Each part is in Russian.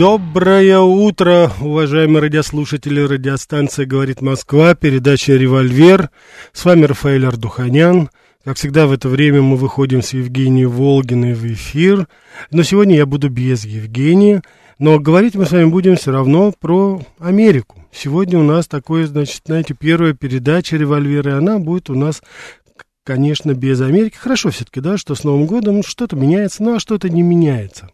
Доброе утро, уважаемые радиослушатели. Радиостанция «Говорит Москва», передача «Револьвер». С вами Рафаэль Ардуханян. Как всегда, в это время мы выходим с Евгенией Волгиной в эфир. Но сегодня я буду без Евгении. Но говорить мы с вами будем все равно про Америку. Сегодня у нас такое, значит, знаете, первая передача «Револьвера», и она будет у нас конечно, без Америки. Хорошо все-таки, да, что с Новым годом что-то меняется, ну а что-то не меняется.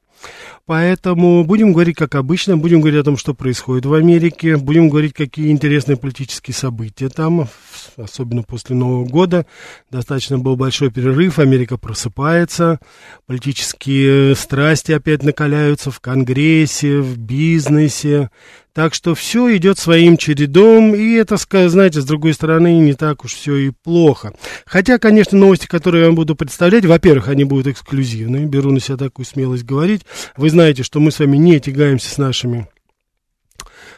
Поэтому будем говорить, как обычно, будем говорить о том, что происходит в Америке, будем говорить, какие интересные политические события там, особенно после Нового года. Достаточно был большой перерыв, Америка просыпается, политические страсти опять накаляются в Конгрессе, в бизнесе. Так что все идет своим чередом, и это, знаете, с другой стороны, не так уж все и плохо. Хотя, конечно, новости, которые я вам буду представлять, во-первых, они будут эксклюзивные, беру на себя такую смелость говорить. Вы знаете, что мы с вами не тягаемся с нашими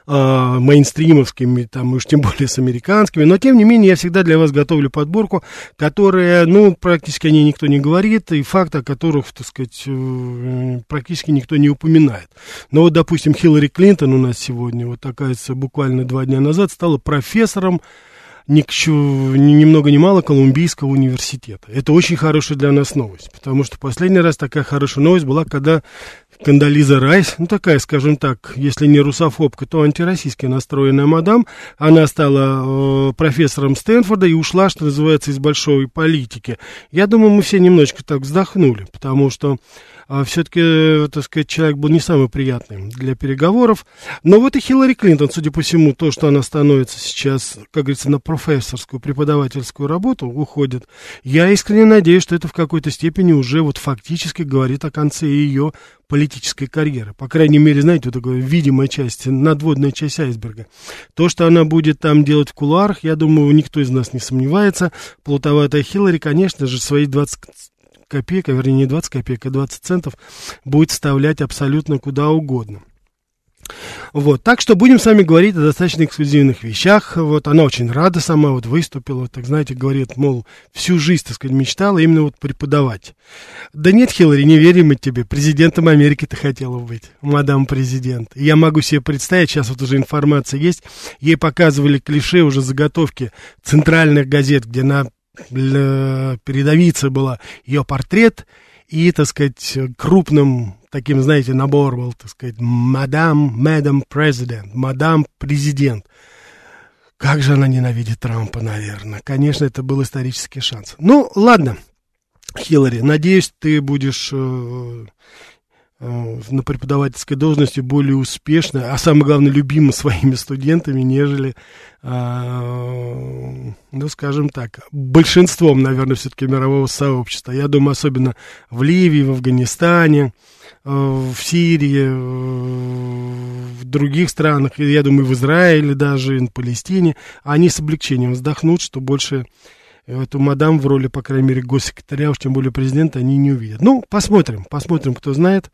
э, мейнстримовскими, там, уж тем более с американскими, но тем не менее я всегда для вас готовлю подборку, которая, ну, практически о ней никто не говорит, и факты, о которых, так сказать, э, практически никто не упоминает. Но вот, допустим, Хиллари Клинтон у нас сегодня, вот такая буквально два дня назад, стала профессором ни, ни много ни мало Колумбийского университета. Это очень хорошая для нас новость, потому что последний раз такая хорошая новость была, когда Кандализа Райс, ну такая, скажем так, если не русофобка, то антироссийски настроенная мадам, она стала э, профессором Стэнфорда и ушла, что называется, из большой политики. Я думаю, мы все немножечко так вздохнули, потому что все-таки, э, так сказать, человек был не самый приятный для переговоров. Но вот и Хиллари Клинтон, судя по всему, то, что она становится сейчас, как говорится, на профессорскую, преподавательскую работу, уходит, я искренне надеюсь, что это в какой-то степени уже вот фактически говорит о конце ее политической карьеры. По крайней мере, знаете, вот такая видимая часть, надводная часть айсберга. То, что она будет там делать в кулуарах, я думаю, никто из нас не сомневается. Плутоватая Хиллари, конечно же, свои 20 копеек, а вернее не 20 копеек, а 20 центов будет вставлять абсолютно куда угодно. Вот, так что будем с вами говорить о достаточно эксклюзивных вещах. Вот, она очень рада сама, вот, выступила, так, знаете, говорит, мол, всю жизнь, так сказать, мечтала именно вот преподавать. Да нет, Хиллари, не верим мы тебе, президентом Америки ты хотела быть, мадам президент. Я могу себе представить, сейчас вот уже информация есть, ей показывали клише, уже заготовки центральных газет, где на передовица была ее портрет, и, так сказать, крупным таким, знаете, набор был, так сказать, мадам, мадам президент, мадам президент. Как же она ненавидит Трампа, наверное. Конечно, это был исторический шанс. Ну, ладно, Хиллари, надеюсь, ты будешь э, на преподавательской должности более успешно, а самое главное, любима своими студентами, нежели, э, ну, скажем так, большинством, наверное, все-таки мирового сообщества. Я думаю, особенно в Ливии, в Афганистане, э, в Сирии, в других странах, я думаю, в Израиле даже, в Палестине, они с облегчением вздохнут, что больше эту мадам в роли, по крайней мере, госсекретаря, уж тем более президента, они не увидят. Ну, посмотрим, посмотрим, кто знает.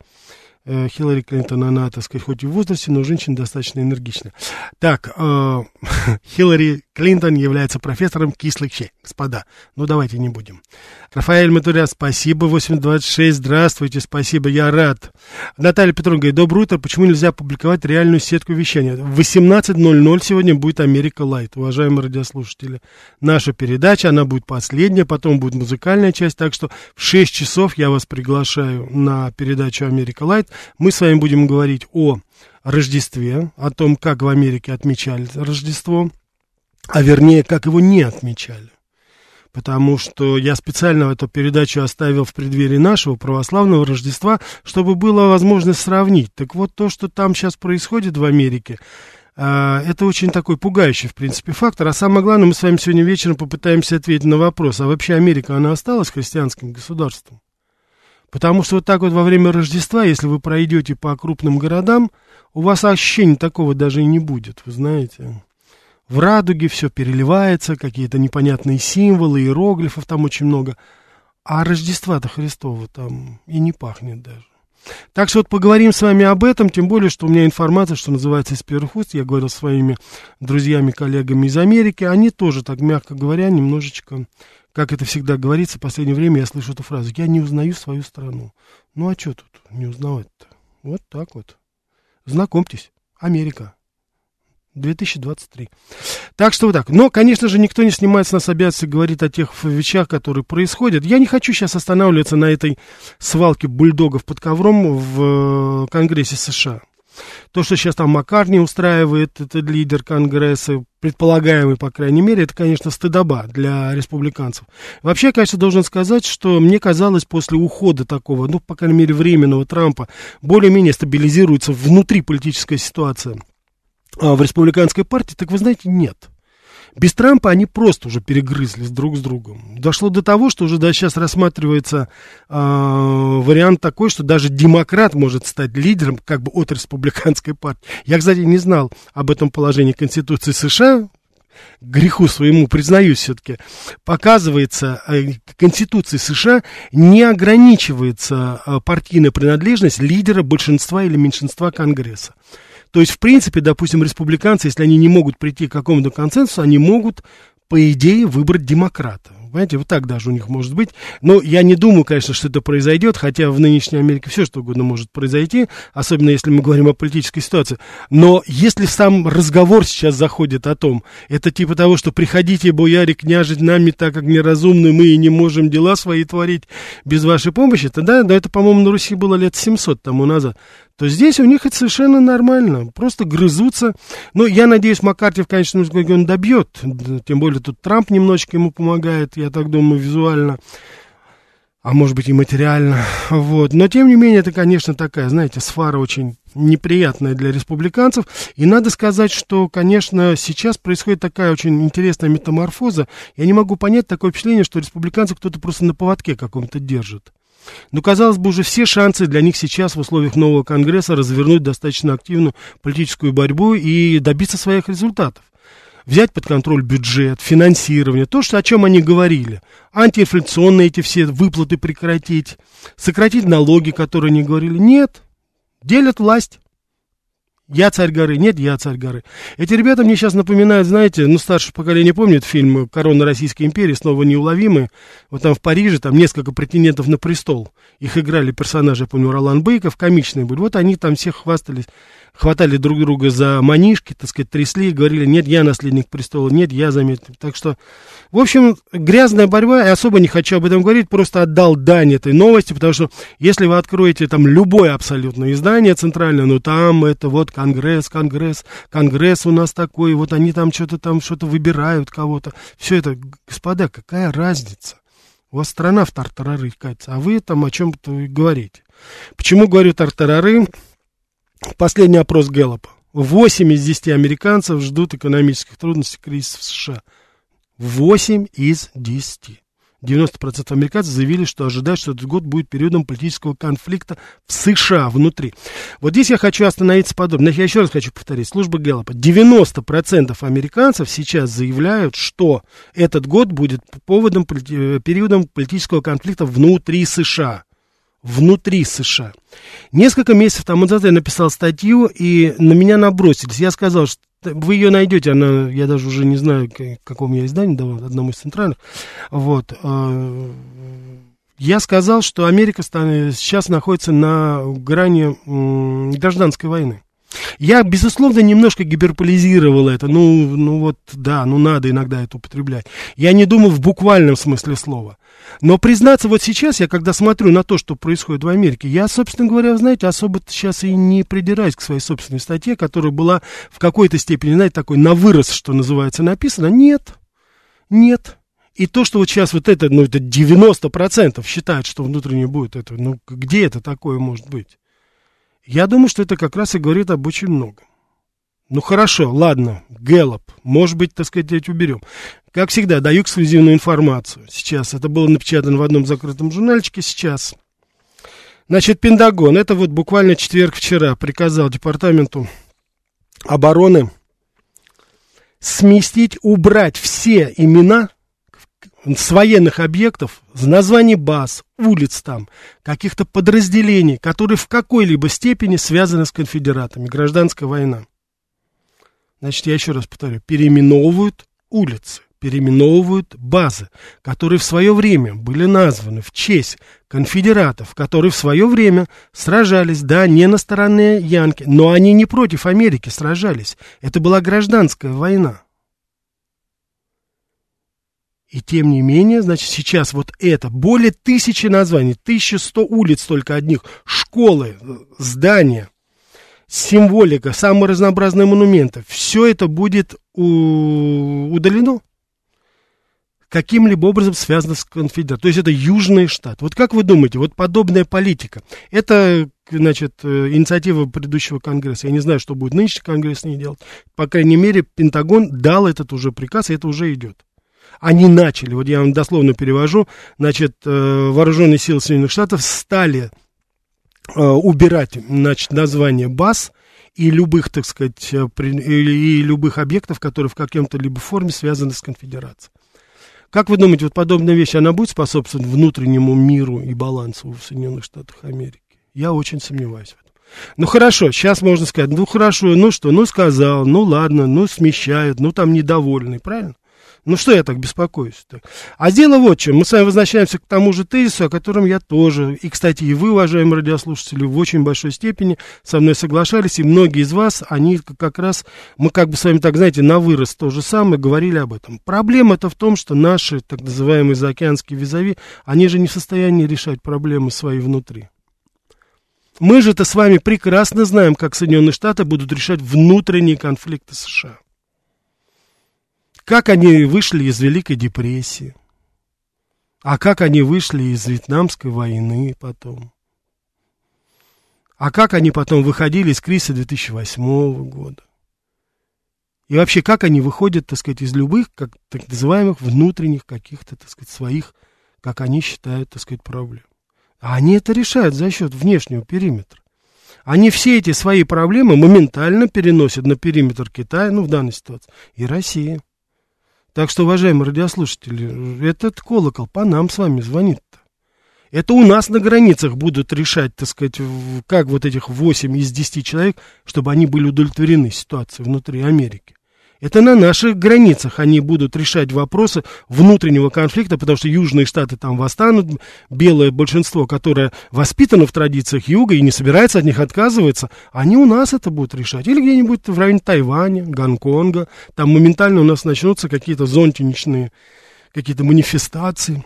Э, Хиллари Клинтон, она, так сказать, хоть и в возрасте, но женщина достаточно энергичная. Так, э, Хиллари Клинтон является профессором кислых щей. Господа, ну давайте не будем. Рафаэль Матуря, спасибо, 826, здравствуйте, спасибо, я рад. Наталья Петровна говорит, доброе утро, почему нельзя публиковать реальную сетку вещания? В 18.00 сегодня будет Америка Лайт, уважаемые радиослушатели. Наша передача, она будет последняя, потом будет музыкальная часть, так что в 6 часов я вас приглашаю на передачу Америка Лайт. Мы с вами будем говорить о Рождестве, о том, как в Америке отмечали Рождество, а вернее, как его не отмечали. Потому что я специально эту передачу оставил в преддверии нашего православного Рождества, чтобы было возможность сравнить. Так вот, то, что там сейчас происходит в Америке, а, это очень такой пугающий, в принципе, фактор. А самое главное, мы с вами сегодня вечером попытаемся ответить на вопрос, а вообще Америка, она осталась христианским государством? Потому что вот так вот во время Рождества, если вы пройдете по крупным городам, у вас ощущения такого даже и не будет, вы знаете. В радуге, все переливается, какие-то непонятные символы, иероглифов там очень много. А Рождества-то Христова там и не пахнет даже. Так что вот поговорим с вами об этом, тем более, что у меня информация, что называется, из первых уст. Я говорил с своими друзьями, коллегами из Америки. Они тоже, так мягко говоря, немножечко, как это всегда говорится, в последнее время я слышу эту фразу. Я не узнаю свою страну. Ну а что тут не узнавать-то? Вот так вот. Знакомьтесь, Америка. 2023. Так что вот так. Но, конечно же, никто не снимает с нас обязанности говорить о тех вещах, которые происходят. Я не хочу сейчас останавливаться на этой свалке бульдогов под ковром в э, Конгрессе США. То, что сейчас там Маккарни устраивает, это лидер Конгресса, предполагаемый, по крайней мере, это, конечно, стыдоба для республиканцев. Вообще, конечно, должен сказать, что мне казалось, после ухода такого, ну, по крайней мере, временного Трампа, более-менее стабилизируется внутри политическая ситуация в республиканской партии, так вы знаете, нет. Без Трампа они просто уже перегрызлись друг с другом. Дошло до того, что уже да, сейчас рассматривается э, вариант такой, что даже демократ может стать лидером как бы от республиканской партии. Я, кстати, не знал об этом положении Конституции США, греху своему признаюсь все-таки, показывается, э, Конституции США не ограничивается э, партийная принадлежность лидера большинства или меньшинства Конгресса. То есть, в принципе, допустим, республиканцы, если они не могут прийти к какому-то консенсусу, они могут, по идее, выбрать демократа. Понимаете, вот так даже у них может быть. Но я не думаю, конечно, что это произойдет, хотя в нынешней Америке все что угодно может произойти, особенно если мы говорим о политической ситуации. Но если сам разговор сейчас заходит о том, это типа того, что приходите, бояре, княжить нами, так как неразумны мы и не можем дела свои творить без вашей помощи, тогда, да, это, по-моему, на Руси было лет 700 тому назад то здесь у них это совершенно нормально. Просто грызутся. Но я надеюсь, Маккарти в конечном итоге он добьет. Тем более тут Трамп немножечко ему помогает, я так думаю, визуально. А может быть и материально. Вот. Но тем не менее, это, конечно, такая, знаете, сфара очень неприятная для республиканцев. И надо сказать, что, конечно, сейчас происходит такая очень интересная метаморфоза. Я не могу понять такое впечатление, что республиканцев кто-то просто на поводке каком-то держит. Но, казалось бы, уже все шансы для них сейчас в условиях нового Конгресса развернуть достаточно активную политическую борьбу и добиться своих результатов. Взять под контроль бюджет, финансирование, то, что, о чем они говорили. Антиинфляционные эти все выплаты прекратить, сократить налоги, которые они говорили. Нет, делят власть. Я царь горы. Нет, я царь горы. Эти ребята мне сейчас напоминают, знаете, ну, старшее поколение помнит фильм «Корона Российской империи», снова неуловимые. Вот там в Париже, там несколько претендентов на престол. Их играли персонажи, я помню, Ролан Бейков, комичные были. Вот они там всех хвастались хватали друг друга за манишки, так сказать, трясли и говорили, нет, я наследник престола, нет, я заметил. Так что, в общем, грязная борьба, я особо не хочу об этом говорить, просто отдал дань этой новости, потому что если вы откроете там любое абсолютно издание центральное, ну там это вот Конгресс, Конгресс, Конгресс у нас такой, вот они там что-то там что-то выбирают кого-то. Все это, господа, какая разница? У вас страна в тартарары катится, а вы там о чем-то говорите. Почему говорю тартарары? Последний опрос Гэллопа. 8 из 10 американцев ждут экономических трудностей кризиса в США. 8 из 10. 90% американцев заявили, что ожидают, что этот год будет периодом политического конфликта в США внутри. Вот здесь я хочу остановиться подобно. Я еще раз хочу повторить. Служба Гэллопа. 90% американцев сейчас заявляют, что этот год будет поводом, э, периодом политического конфликта внутри США внутри США. Несколько месяцев тому назад я написал статью, и на меня набросились. Я сказал, что вы ее найдете, она, я даже уже не знаю, к какому я изданию давал, одному из центральных. Вот. А, я сказал, что Америка сейчас находится на грани гражданской войны. Я, безусловно, немножко гиперполизировал это. Ну, ну вот, да, ну надо иногда это употреблять. Я не думаю в буквальном смысле слова. Но признаться, вот сейчас я, когда смотрю на то, что происходит в Америке, я, собственно говоря, знаете, особо сейчас и не придираюсь к своей собственной статье, которая была в какой-то степени, знаете, такой на вырос, что называется, написана. Нет, нет. И то, что вот сейчас вот это, ну, это 90% считают, что внутренне будет это, ну, где это такое может быть? Я думаю, что это как раз и говорит об очень многом. Ну хорошо, ладно, Гэллоп, может быть, так сказать, уберем. Как всегда, даю эксклюзивную информацию. Сейчас это было напечатано в одном закрытом журнальчике, сейчас. Значит, Пентагон, это вот буквально четверг вчера приказал Департаменту обороны сместить, убрать все имена с военных объектов, с названий баз, улиц там, каких-то подразделений, которые в какой-либо степени связаны с конфедератами. Гражданская война. Значит, я еще раз повторю, переименовывают улицы, переименовывают базы, которые в свое время были названы в честь конфедератов, которые в свое время сражались, да, не на стороне Янки, но они не против Америки сражались. Это была гражданская война. И тем не менее, значит, сейчас вот это, более тысячи названий, 1100 улиц только одних, школы, здания, символика, самые разнообразные монументы, все это будет удалено каким-либо образом связано с конфедерацией. То есть это Южный штат. Вот как вы думаете, вот подобная политика, это, значит, э, инициатива предыдущего Конгресса. Я не знаю, что будет нынешний Конгресс не делать. По крайней мере, Пентагон дал этот уже приказ, и это уже идет. Они начали, вот я вам дословно перевожу, значит, э, вооруженные силы Соединенных Штатов стали э, убирать, значит, название баз и любых, так сказать, и любых объектов, которые в каком-то либо форме связаны с конфедерацией. Как вы думаете, вот подобная вещь, она будет способствовать внутреннему миру и балансу в Соединенных Штатах Америки? Я очень сомневаюсь в этом. Ну хорошо, сейчас можно сказать, ну хорошо, ну что, ну сказал, ну ладно, ну смещают, ну там недовольный, правильно? Ну что я так беспокоюсь -то? А дело вот чем. Мы с вами возвращаемся к тому же тезису, о котором я тоже, и, кстати, и вы, уважаемые радиослушатели, в очень большой степени со мной соглашались, и многие из вас, они как раз, мы как бы с вами, так знаете, на вырос то же самое говорили об этом. Проблема-то в том, что наши, так называемые заокеанские визави, они же не в состоянии решать проблемы свои внутри. Мы же-то с вами прекрасно знаем, как Соединенные Штаты будут решать внутренние конфликты США как они вышли из Великой депрессии, а как они вышли из Вьетнамской войны потом, а как они потом выходили из кризиса 2008 года. И вообще, как они выходят, так сказать, из любых, как так называемых, внутренних каких-то, так сказать, своих, как они считают, так сказать, проблем. А они это решают за счет внешнего периметра. Они все эти свои проблемы моментально переносят на периметр Китая, ну, в данной ситуации, и России. Так что, уважаемые радиослушатели, этот колокол по нам с вами звонит-то. Это у нас на границах будут решать, так сказать, как вот этих 8 из 10 человек, чтобы они были удовлетворены ситуацией внутри Америки. Это на наших границах они будут решать вопросы внутреннего конфликта, потому что южные штаты там восстанут, белое большинство, которое воспитано в традициях юга и не собирается от них отказываться, они у нас это будут решать. Или где-нибудь в районе Тайваня, Гонконга, там моментально у нас начнутся какие-то зонтиничные какие-то манифестации.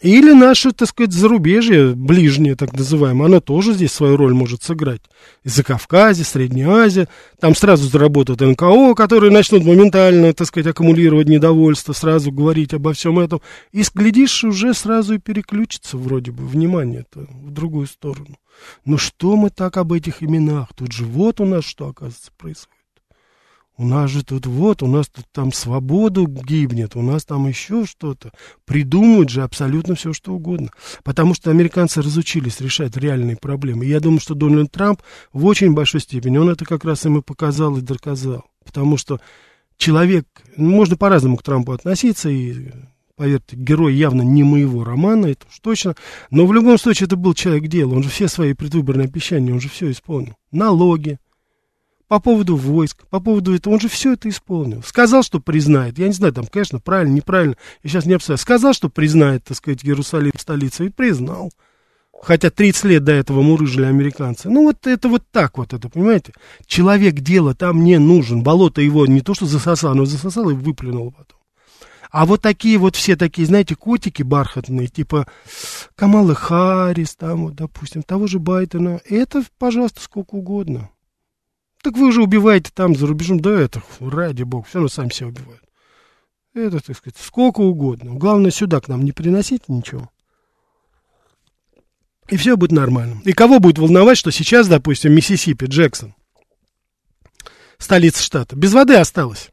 Или наше, так сказать, зарубежье, ближнее, так называемое, оно тоже здесь свою роль может сыграть. Из-за Кавказа, Средняя Азия, там сразу заработают НКО, которые начнут моментально, так сказать, аккумулировать недовольство, сразу говорить обо всем этом. И, глядишь, уже сразу и переключится вроде бы внимание-то в другую сторону. Ну что мы так об этих именах? Тут же вот у нас что, оказывается, происходит. У нас же тут вот, у нас тут там свободу гибнет, у нас там еще что-то. Придумывают же абсолютно все, что угодно. Потому что американцы разучились решать реальные проблемы. И я думаю, что Дональд Трамп в очень большой степени, он это как раз им и показал и доказал. Потому что человек, ну, можно по-разному к Трампу относиться, и поверьте, герой явно не моего романа, это уж точно. Но в любом случае это был человек дела, он же все свои предвыборные обещания, он же все исполнил. Налоги, по поводу войск, по поводу этого, он же все это исполнил. Сказал, что признает, я не знаю, там, конечно, правильно, неправильно, я сейчас не обсуждаю. Сказал, что признает, так сказать, Иерусалим столицей, и признал. Хотя 30 лет до этого мурыжили американцы. Ну, вот это вот так вот, это, понимаете? Человек дела там не нужен. Болото его не то, что засосал, но засосал и выплюнул потом. А вот такие вот все такие, знаете, котики бархатные, типа Камалы Харрис, там вот, допустим, того же Байдена, это, пожалуйста, сколько угодно. Так вы же убиваете там за рубежом. Да это, ради бога, все равно сами себя убивают. Это, так сказать, сколько угодно. Главное, сюда к нам не приносите ничего. И все будет нормально. И кого будет волновать, что сейчас, допустим, Миссисипи, Джексон, столица штата, без воды осталось.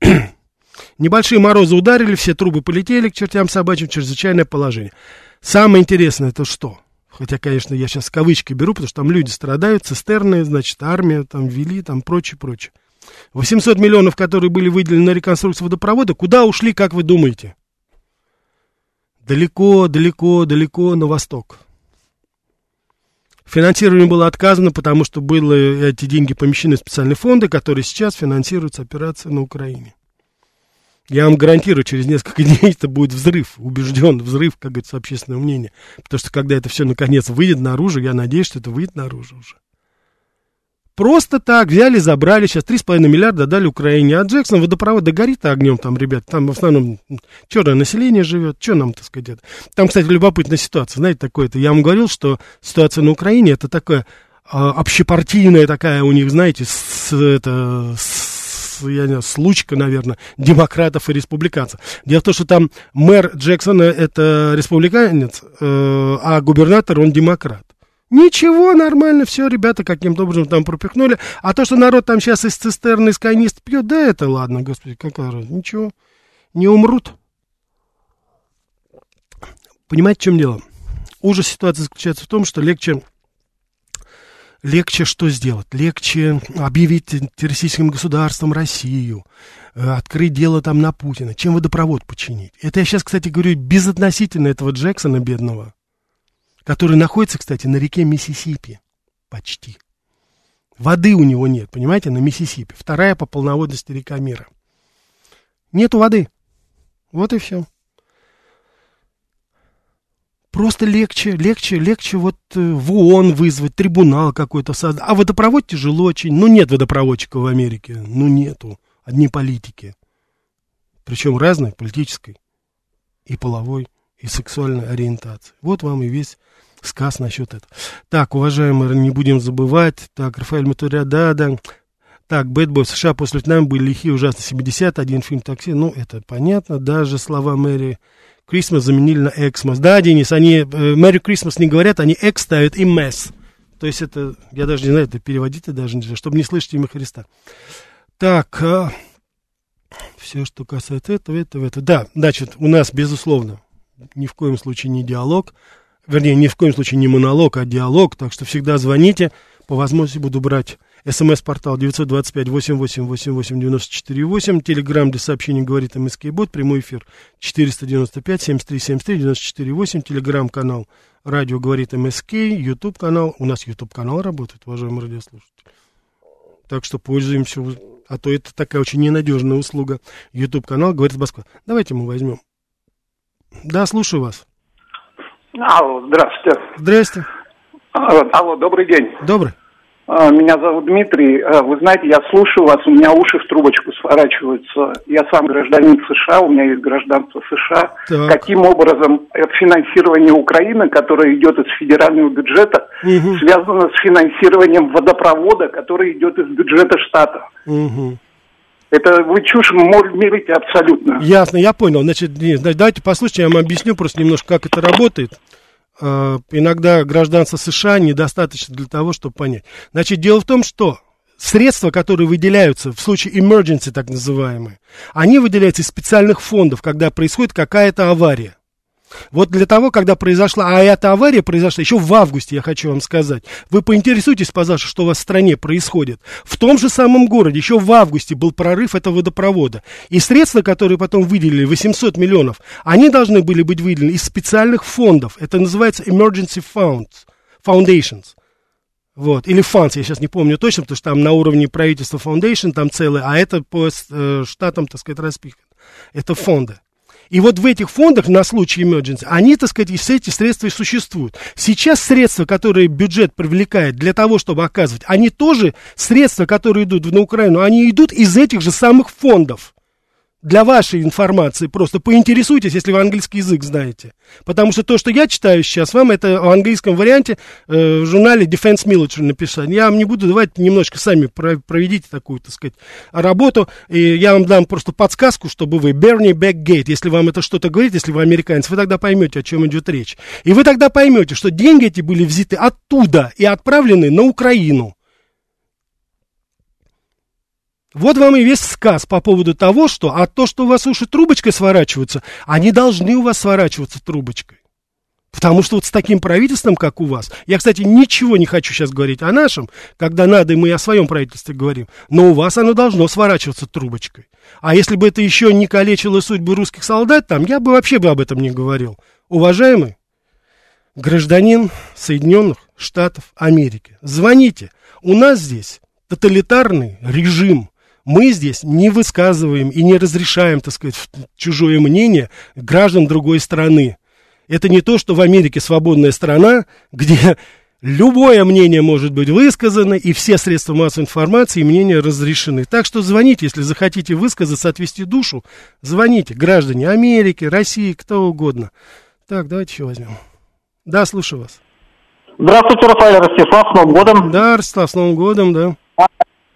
Небольшие морозы ударили, все трубы полетели к чертям собачьим, чрезвычайное положение. Самое интересное это что? Хотя, конечно, я сейчас кавычки беру, потому что там люди страдают, цистерны, значит, армия там ввели, там прочее, прочее. 800 миллионов, которые были выделены на реконструкцию водопровода, куда ушли, как вы думаете? Далеко, далеко, далеко на восток. Финансирование было отказано, потому что были эти деньги помещены в специальные фонды, которые сейчас финансируют операции на Украине. Я вам гарантирую, через несколько дней это будет взрыв, убежден взрыв, как говорится, общественного мнения. Потому что когда это все наконец выйдет наружу, я надеюсь, что это выйдет наружу уже. Просто так взяли, забрали, сейчас 3,5 миллиарда дали Украине, а Джексон водопровод да горит огнем там, ребят, там в основном черное население живет, что нам, так сказать, это. Там, кстати, любопытная ситуация, знаете, такое-то, я вам говорил, что ситуация на Украине, это такая а, общепартийная такая у них, знаете, с, это, с, я не знаю, случка, наверное, демократов и республиканцев. Дело в том, что там мэр Джексона это республиканец, э, а губернатор он демократ. Ничего, нормально, все, ребята каким-то образом там пропихнули. А то, что народ там сейчас из цистерны, из канист пьет, да это ладно, господи, какая разница, ничего, не умрут. Понимаете, в чем дело? Ужас ситуации заключается в том, что легче, легче что сделать? Легче объявить террористическим государством Россию, э, открыть дело там на Путина, чем водопровод починить. Это я сейчас, кстати, говорю безотносительно этого Джексона бедного который находится, кстати, на реке Миссисипи. Почти. Воды у него нет, понимаете, на Миссисипи. Вторая по полноводности река мира. Нету воды. Вот и все. Просто легче, легче, легче вот э, в ООН вызвать, трибунал какой-то создать. А водопровод тяжело очень. Ну, нет водопроводчиков в Америке. Ну, нету. Одни политики. Причем разной, политической и половой, и сексуальной ориентации. Вот вам и весь сказ насчет этого. Так, уважаемые, не будем забывать. Так, Рафаэль Матуря, да, да. Так, Бэтбой в США после Вьетнама были лихие, ужасно 70 один фильм такси. Ну, это понятно. Даже слова Мэри Крисмас заменили на Эксмас. Да, Денис, они Мэри Крисмас не говорят, они Экс ставят и Мэс. То есть это, я даже не знаю, это переводить даже нельзя, чтобы не слышать имя Христа. Так, а, все, что касается этого, этого, этого. Да, значит, у нас, безусловно, ни в коем случае не диалог, вернее, ни в коем случае не монолог, а диалог, так что всегда звоните, по возможности буду брать смс-портал 925-88-88-94-8, телеграмм для сообщений говорит МСК Бот, прямой эфир 495-7373-94-8, телеграмм-канал радио говорит МСК, ютуб канал, у нас ютуб канал работает, уважаемые радиослушатели. Так что пользуемся, а то это такая очень ненадежная услуга. ютуб канал говорит Москва. Давайте мы возьмем. Да, слушаю вас. Алло, здравствуйте. Здрасте. Алло, добрый день. Добрый. А, меня зовут Дмитрий. А, вы знаете, я слушаю вас, у меня уши в трубочку сворачиваются. Я сам гражданин США, у меня есть гражданство США. Так. Каким образом финансирование Украины, которое идет из федерального бюджета, угу. связано с финансированием водопровода, который идет из бюджета штата? Угу. Это вы чушь мирите абсолютно. Ясно, я понял. Значит, давайте послушайте, я вам объясню просто немножко, как это работает. Uh, иногда гражданство США недостаточно для того, чтобы понять. Значит, дело в том, что средства, которые выделяются в случае emergency, так называемые, они выделяются из специальных фондов, когда происходит какая-то авария. Вот для того, когда произошла, а эта авария произошла еще в августе, я хочу вам сказать. Вы поинтересуйтесь, пожалуйста, что у вас в стране происходит. В том же самом городе еще в августе был прорыв этого водопровода. И средства, которые потом выделили, 800 миллионов, они должны были быть выделены из специальных фондов. Это называется Emergency Funds, Foundations. Вот, или funds, я сейчас не помню точно, потому что там на уровне правительства foundation, там целое, а это по э, штатам, так сказать, распихано. Это фонды. И вот в этих фондах на случай emergency, они, так сказать, все эти средства и существуют. Сейчас средства, которые бюджет привлекает для того, чтобы оказывать, они тоже, средства, которые идут на Украину, они идут из этих же самых фондов для вашей информации просто поинтересуйтесь, если вы английский язык знаете. Потому что то, что я читаю сейчас вам, это в английском варианте э, в журнале Defense Military написано. Я вам не буду давать, немножко сами проведите такую, так сказать, работу. И я вам дам просто подсказку, чтобы вы Берни Бэкгейт, если вам это что-то говорит, если вы американец, вы тогда поймете, о чем идет речь. И вы тогда поймете, что деньги эти были взяты оттуда и отправлены на Украину. Вот вам и весь сказ по поводу того, что, а то, что у вас уши трубочкой сворачиваются, они должны у вас сворачиваться трубочкой. Потому что вот с таким правительством, как у вас, я, кстати, ничего не хочу сейчас говорить о нашем, когда надо, мы о своем правительстве говорим, но у вас оно должно сворачиваться трубочкой. А если бы это еще не калечило судьбы русских солдат, там, я бы вообще бы об этом не говорил. Уважаемый гражданин Соединенных Штатов Америки, звоните. У нас здесь тоталитарный режим. Мы здесь не высказываем и не разрешаем, так сказать, чужое мнение граждан другой страны. Это не то, что в Америке свободная страна, где любое мнение может быть высказано, и все средства массовой информации и мнения разрешены. Так что звоните, если захотите высказаться, отвести душу, звоните, граждане Америки, России, кто угодно. Так, давайте еще возьмем. Да, слушаю вас. Здравствуйте, Рафаэль Ростислав, с Новым годом. Да, Ростислав, с Новым годом, да.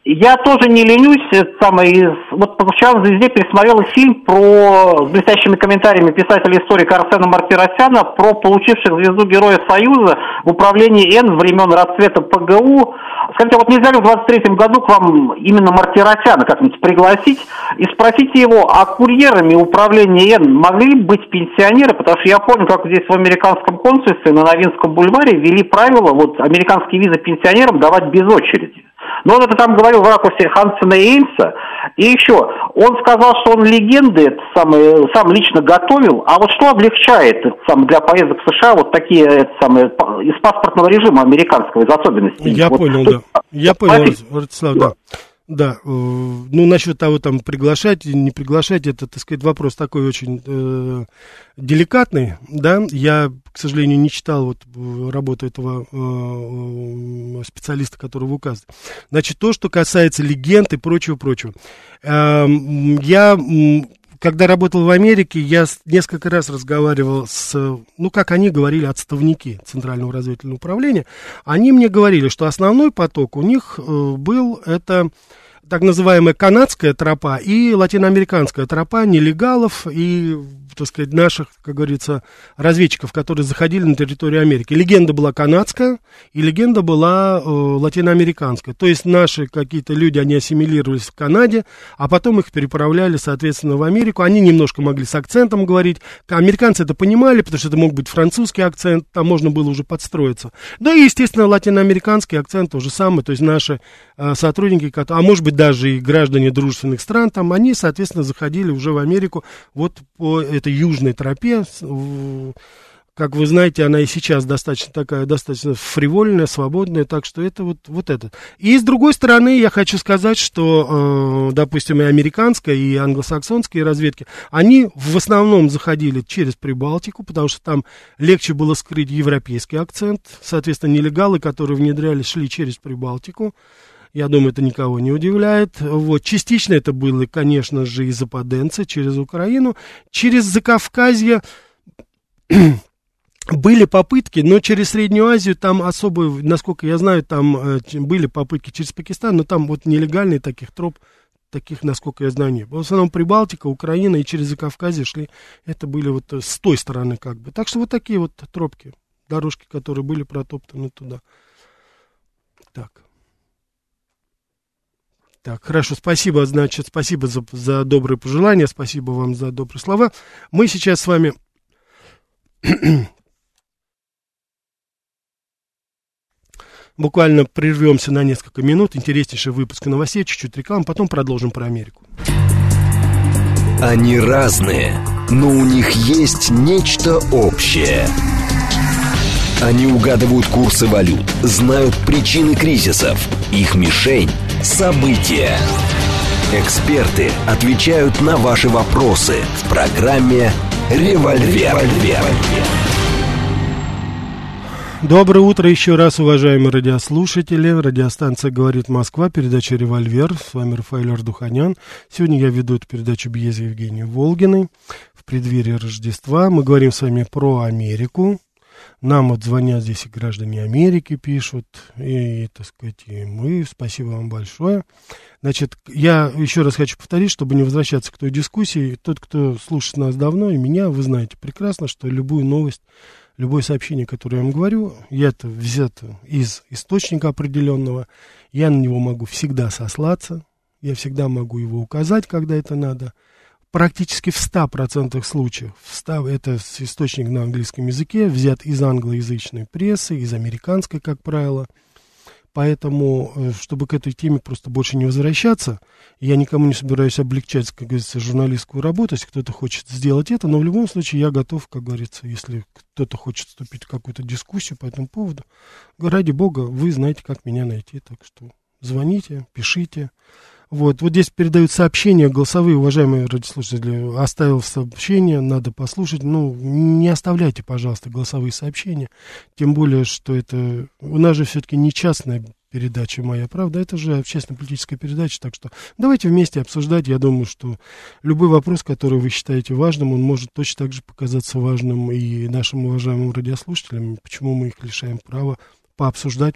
Я тоже не ленюсь, самый, вот вчера в «Звезде» пересмотрел фильм про, с блестящими комментариями писателя-историка Арсена Мартиросяна про получивших звезду Героя Союза в управлении Н времен расцвета ПГУ. Скажите, вот нельзя ли в 23 году к вам именно Мартиросяна как-нибудь пригласить и спросите его, а курьерами управления Н могли быть пенсионеры? Потому что я помню, как здесь в американском консульстве на Новинском бульваре ввели правила вот американские визы пенсионерам давать без очереди. Но он это там говорил в ракурсе Хансена и Эймса. И еще, он сказал, что он легенды это самое, сам лично готовил. А вот что облегчает это самое, для поездок в США вот такие это самое, из паспортного режима американского, из особенностей? Я вот, понял, да. Я понял, Владислав, да. Да, э, ну насчет того, там, приглашать, не приглашать, это, так сказать, вопрос такой очень э, деликатный, да, я, к сожалению, не читал вот работу этого э, специалиста, которого указывает. Значит, то, что касается легенд и прочего-прочего, э, я когда работал в Америке, я несколько раз разговаривал с, ну, как они говорили, отставники Центрального разведывательного управления. Они мне говорили, что основной поток у них э, был это так называемая канадская тропа и латиноамериканская тропа нелегалов и, так сказать, наших, как говорится, разведчиков, которые заходили на территорию Америки. Легенда была канадская, и легенда была э, латиноамериканская. То есть наши какие-то люди, они ассимилировались в Канаде, а потом их переправляли, соответственно, в Америку. Они немножко могли с акцентом говорить. Американцы это понимали, потому что это мог быть французский акцент, там можно было уже подстроиться. Да и, естественно, латиноамериканский акцент то же самое, то есть наши э, сотрудники, а может быть даже и граждане дружественных стран, там они, соответственно, заходили уже в Америку вот по этой южной тропе. Как вы знаете, она и сейчас достаточно такая, достаточно фривольная, свободная, так что это вот, вот это. И с другой стороны, я хочу сказать, что, э, допустим, и американская, и англосаксонские разведки, они в основном заходили через Прибалтику, потому что там легче было скрыть европейский акцент. Соответственно, нелегалы, которые внедрялись, шли через Прибалтику. Я думаю, это никого не удивляет. Вот. Частично это было, конечно же, из западенцы через Украину. Через Закавказье были попытки, но через Среднюю Азию там особо, насколько я знаю, там э, были попытки через Пакистан, но там вот нелегальные таких троп, таких, насколько я знаю, нет. В основном Прибалтика, Украина и через Закавказье шли, это были вот э, с той стороны как бы. Так что вот такие вот тропки, дорожки, которые были протоптаны туда. Так. Так, хорошо, спасибо, значит, спасибо за, за добрые пожелания, спасибо вам за добрые слова. Мы сейчас с вами буквально прервемся на несколько минут. Интереснейший выпуск новостей, чуть-чуть рекламы, потом продолжим про Америку. Они разные, но у них есть нечто общее. Они угадывают курсы валют, знают причины кризисов. Их мишень – События. Эксперты отвечают на ваши вопросы в программе «Револьвер». Доброе утро еще раз, уважаемые радиослушатели. Радиостанция «Говорит Москва», передача «Револьвер». С вами Рафаэль Ардуханян. Сегодня я веду эту передачу без Евгении Волгиной. В преддверии Рождества мы говорим с вами про Америку. Нам вот звонят здесь и граждане Америки пишут, и, и, так сказать, и мы, спасибо вам большое. Значит, я еще раз хочу повторить, чтобы не возвращаться к той дискуссии. Тот, кто слушает нас давно, и меня, вы знаете прекрасно, что любую новость, любое сообщение, которое я вам говорю, я это взято из источника определенного, я на него могу всегда сослаться, я всегда могу его указать, когда это надо – практически в 100% случаев, в 100, это источник на английском языке, взят из англоязычной прессы, из американской, как правило. Поэтому, э, чтобы к этой теме просто больше не возвращаться, я никому не собираюсь облегчать, как говорится, журналистскую работу, если кто-то хочет сделать это, но в любом случае я готов, как говорится, если кто-то хочет вступить в какую-то дискуссию по этому поводу, ради бога, вы знаете, как меня найти, так что звоните, пишите. Вот, вот здесь передают сообщения голосовые, уважаемые радиослушатели. Оставил сообщение, надо послушать. Ну, не оставляйте, пожалуйста, голосовые сообщения. Тем более, что это... У нас же все-таки не частная передача «Моя правда», это же общественно-политическая передача, так что давайте вместе обсуждать. Я думаю, что любой вопрос, который вы считаете важным, он может точно так же показаться важным и нашим уважаемым радиослушателям. Почему мы их лишаем права пообсуждать,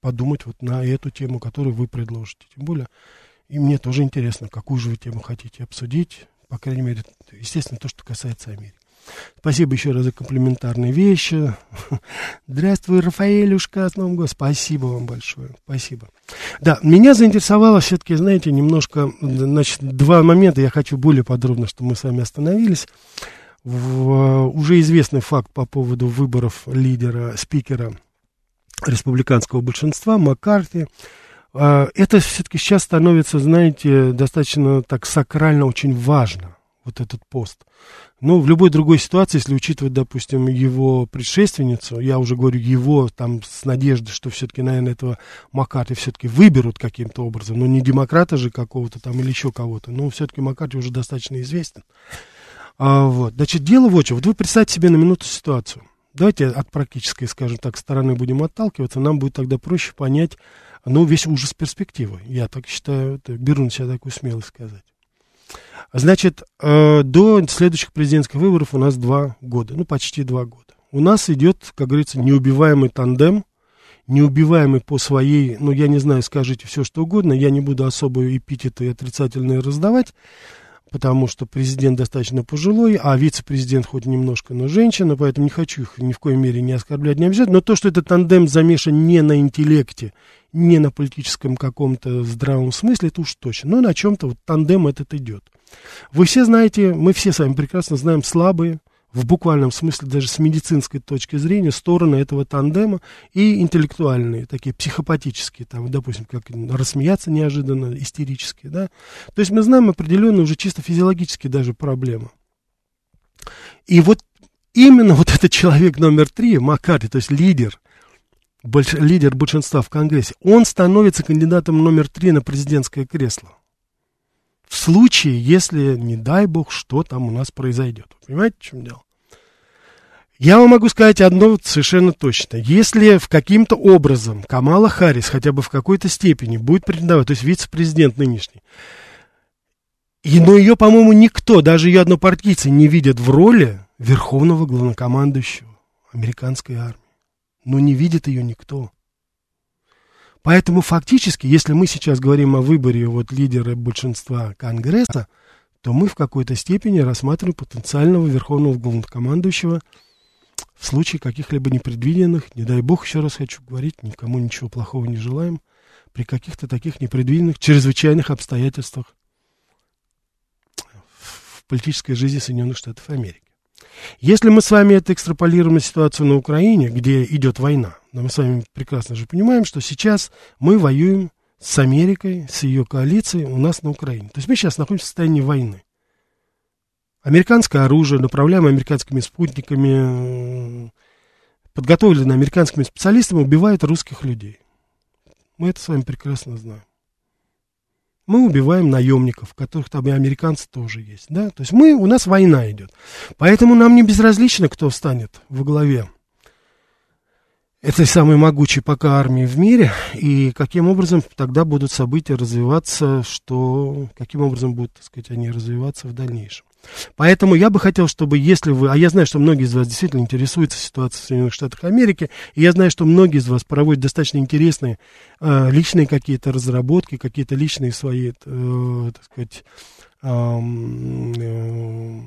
подумать вот на эту тему, которую вы предложите. Тем более, и мне тоже интересно, какую же вы тему хотите обсудить. По крайней мере, естественно, то, что касается Америки. Спасибо еще раз за комплиментарные вещи. Здравствуй, Рафаэлюшка, с Новым годом. Спасибо вам большое. Спасибо. Да, меня заинтересовало все-таки, знаете, немножко, значит, два момента. Я хочу более подробно, чтобы мы с вами остановились. В, уже известный факт по поводу выборов лидера, спикера республиканского большинства, Маккарти. А, это все-таки сейчас становится, знаете, достаточно так сакрально очень важно, вот этот пост. Ну, в любой другой ситуации, если учитывать, допустим, его предшественницу, я уже говорю его там с надеждой, что все-таки, наверное, этого Маккарти все-таки выберут каким-то образом, но не демократа же какого-то там или еще кого-то, но все-таки Маккарти уже достаточно известен. А, вот, значит, дело в чем. Вот вы представьте себе на минуту ситуацию. Давайте от практической, скажем так, стороны будем отталкиваться, нам будет тогда проще понять, ну, весь ужас перспективы. Я так считаю, беру на себя такую смелость сказать. Значит, э, до следующих президентских выборов у нас два года, ну, почти два года. У нас идет, как говорится, неубиваемый тандем, неубиваемый по своей, ну, я не знаю, скажите все, что угодно, я не буду особо эпитеты отрицательные раздавать, потому что президент достаточно пожилой, а вице-президент хоть немножко, но женщина, поэтому не хочу их ни в коей мере не оскорблять, не обижать, но то, что этот тандем замешан не на интеллекте, не на политическом каком-то здравом смысле, это уж точно, но на чем-то вот тандем этот идет. Вы все знаете, мы все с вами прекрасно знаем слабые, в буквальном смысле даже с медицинской точки зрения стороны этого тандема и интеллектуальные, такие психопатические, там, допустим, как рассмеяться неожиданно, истерически, да. То есть мы знаем определенные уже чисто физиологические даже проблемы. И вот именно вот этот человек номер три, Маккарти, то есть лидер, больш, лидер большинства в Конгрессе, он становится кандидатом номер три на президентское кресло. В случае, если, не дай бог, что там у нас произойдет. Понимаете, в чем дело? Я вам могу сказать одно совершенно точно. Если в каким-то образом Камала Харрис хотя бы в какой-то степени будет претендовать, то есть вице-президент нынешний, и, но ее, по-моему, никто, даже ее однопартийцы, не видят в роли верховного главнокомандующего американской армии. Но не видит ее никто. Поэтому фактически, если мы сейчас говорим о выборе вот лидера большинства Конгресса, то мы в какой-то степени рассматриваем потенциального верховного главнокомандующего в случае каких-либо непредвиденных, не дай бог, еще раз хочу говорить, никому ничего плохого не желаем, при каких-то таких непредвиденных, чрезвычайных обстоятельствах в политической жизни Соединенных Штатов Америки. Если мы с вами это экстраполируем на ситуацию на Украине, где идет война, но мы с вами прекрасно же понимаем, что сейчас мы воюем с Америкой, с ее коалицией у нас на Украине. То есть мы сейчас находимся в состоянии войны. Американское оружие, направляемое американскими спутниками, подготовленное американскими специалистами, убивает русских людей. Мы это с вами прекрасно знаем мы убиваем наемников, которых там и американцы тоже есть, да, то есть мы, у нас война идет, поэтому нам не безразлично, кто встанет во главе этой самой могучей пока армии в мире, и каким образом тогда будут события развиваться, что, каким образом будут, так сказать, они развиваться в дальнейшем. Поэтому я бы хотел, чтобы если вы, а я знаю, что многие из вас действительно интересуются ситуацией в Соединенных Штатах Америки, и я знаю, что многие из вас проводят достаточно интересные э, личные какие-то разработки, какие-то личные свои, э, так сказать, э, э,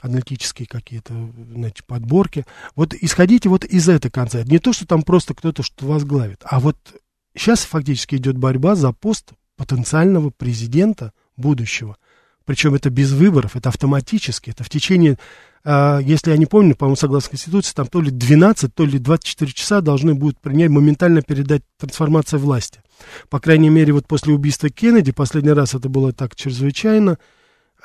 аналитические какие-то, значит, подборки. Вот исходите вот из этой концепции. Не то, что там просто кто-то что возглавит, а вот сейчас фактически идет борьба за пост потенциального президента будущего – Причем это без выборов, это автоматически, это в течение, э, если я не помню, по-моему, согласно Конституции, там то ли 12, то ли 24 часа должны будут принять, моментально передать трансформация власти. По крайней мере, вот после убийства Кеннеди, последний раз это было так чрезвычайно,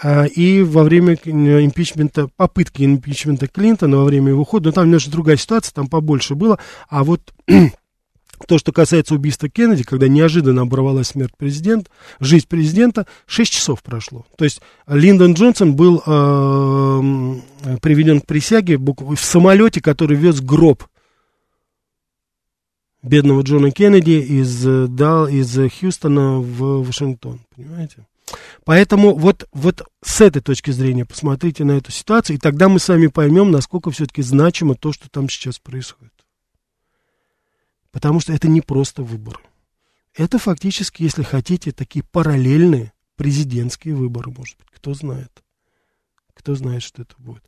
а, и во время импичмента, попытки импичмента Клинтона, во время его хода, ну, там немножко другая ситуация, там побольше было, а вот то, что касается убийства Кеннеди, когда неожиданно оборвалась смерть президента, жизнь президента, 6 часов прошло. То есть Линдон Джонсон был э, приведен к присяге в самолете, который вез гроб бедного Джона Кеннеди из, э, да, из Хьюстона в Вашингтон, понимаете? Поэтому вот, вот с этой точки зрения посмотрите на эту ситуацию, и тогда мы с вами поймем, насколько все-таки значимо то, что там сейчас происходит. Потому что это не просто выборы. Это фактически, если хотите, такие параллельные президентские выборы, может быть, кто знает. Кто знает, что это будет.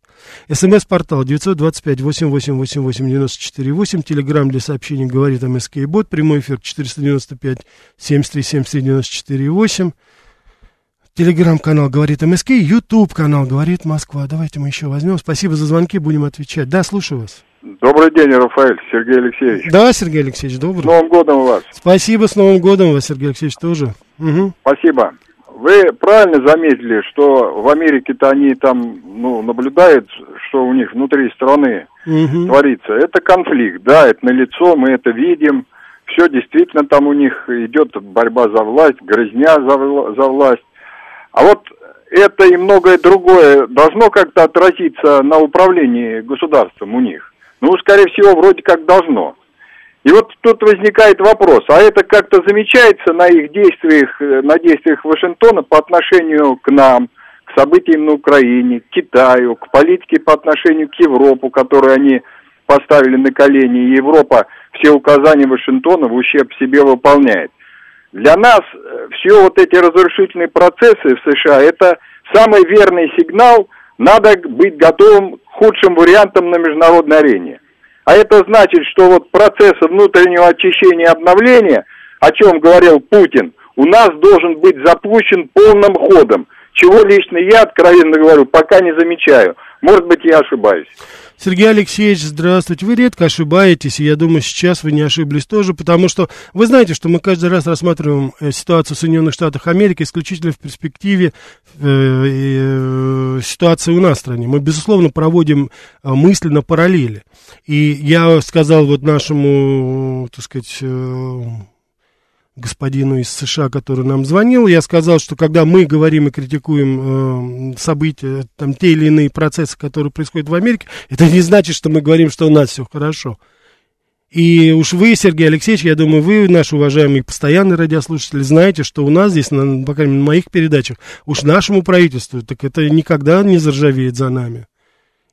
СМС-портал 925-8888-94-8. Телеграмм для сообщений говорит МСК и бот. Прямой эфир 495-73-73-94-8. Телеграм-канал «Говорит МСК», Ютуб-канал «Говорит Москва». Давайте мы еще возьмем. Спасибо за звонки, будем отвечать. Да, слушаю вас. Добрый день, Рафаэль, Сергей Алексеевич. Да, Сергей Алексеевич, добрый. С Новым годом вас. Спасибо, с Новым годом вас, Сергей Алексеевич, тоже. Угу. Спасибо. Вы правильно заметили, что в Америке-то они там, ну, наблюдают, что у них внутри страны угу. творится. Это конфликт, да, это налицо, мы это видим. Все действительно там у них идет борьба за власть, грызня за, за власть. А вот это и многое другое должно как-то отразиться на управлении государством у них. Ну, скорее всего, вроде как должно. И вот тут возникает вопрос, а это как-то замечается на их действиях, э, на действиях Вашингтона по отношению к нам, к событиям на Украине, к Китаю, к политике по отношению к Европу, которую они поставили на колени, и Европа все указания Вашингтона в ущерб себе выполняет. Для нас э, все вот эти разрушительные процессы в США, это самый верный сигнал, надо быть готовым худшим вариантам на международной арене. А это значит, что вот процесс внутреннего очищения и обновления, о чем говорил Путин, у нас должен быть запущен полным ходом, чего лично я, откровенно говорю, пока не замечаю. Может быть, я ошибаюсь. Сергей Алексеевич, здравствуйте. Вы редко ошибаетесь, и я думаю, сейчас вы не ошиблись тоже, потому что вы знаете, что мы каждый раз рассматриваем э, ситуацию в Соединенных Штатах Америки исключительно в перспективе э, э, ситуации у нас в стране. Мы, безусловно, проводим э, мысленно параллели. И я сказал вот нашему, так сказать, господину из США, который нам звонил, я сказал, что когда мы говорим и критикуем э, события, там, те или иные процессы, которые происходят в Америке, это не значит, что мы говорим, что у нас все хорошо. И уж вы, Сергей Алексеевич, я думаю, вы, наши уважаемые постоянные радиослушатели, знаете, что у нас здесь, на, по крайней мере, на моих передачах, уж нашему правительству, так это никогда не заржавеет за нами.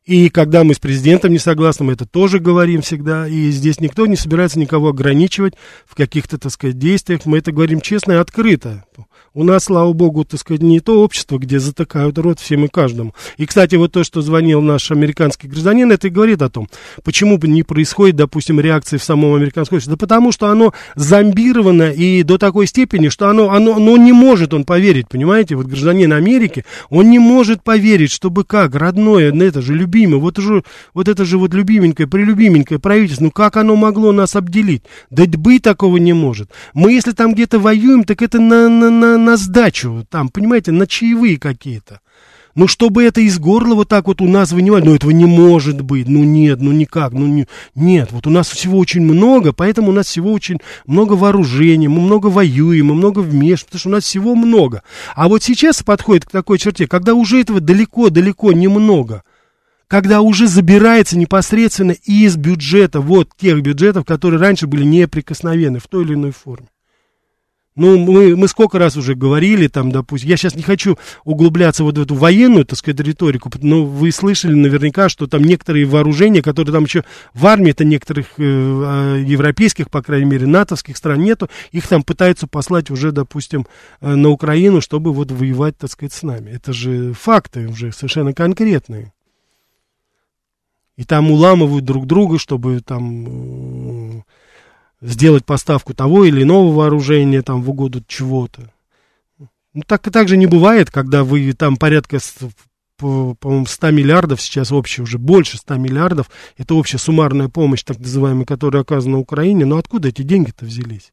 И когда мы с президентом не согласны, мы это тоже говорим всегда. И здесь никто не собирается никого ограничивать в каких-то, так сказать, действиях. Мы это говорим честно и открыто. У нас, слава богу, так сказать, не то общество, где затыкают рот всем и каждому. И, кстати, вот то, что звонил наш американский гражданин, это и говорит о том, почему бы не происходит, допустим, реакции в самом американском обществе. Да потому что оно зомбировано и до такой степени, что оно, оно, оно не может он поверить, понимаете? Вот гражданин Америки, он не может поверить, чтобы как, родное, это же любимое, вот, же, вот это же вот любименькое, прелюбименькое правительство, ну как оно могло нас обделить? Да быть такого не может. Мы, если там где-то воюем, так это на, на, на на сдачу, там, понимаете, на чаевые какие-то. Ну, чтобы это из горла вот так вот у нас вынимали, ну, этого не может быть, ну, нет, ну, никак, ну, не, нет, вот у нас всего очень много, поэтому у нас всего очень много вооружений, мы много воюем, мы много вмешиваем, потому что у нас всего много. А вот сейчас подходит к такой черте, когда уже этого далеко-далеко немного, когда уже забирается непосредственно из бюджета, вот тех бюджетов, которые раньше были неприкосновенны в той или иной форме. Ну, мы, мы сколько раз уже говорили, там, допустим, я сейчас не хочу углубляться вот в эту военную, так сказать, риторику, но вы слышали наверняка, что там некоторые вооружения, которые там еще в армии, это некоторых э, а, европейских, по крайней мере, натовских стран нету, их там пытаются послать уже, допустим, э, на Украину, чтобы вот воевать, так сказать, с нами. Это же факты уже совершенно конкретные. И там уламывают друг друга, чтобы там... Э, сделать поставку того или иного вооружения там в угоду чего-то. Ну, так, так же не бывает, когда вы там порядка, по, по-моему, 100 миллиардов, сейчас общая уже больше 100 миллиардов, это общая суммарная помощь, так называемая, которая оказана Украине, но откуда эти деньги-то взялись?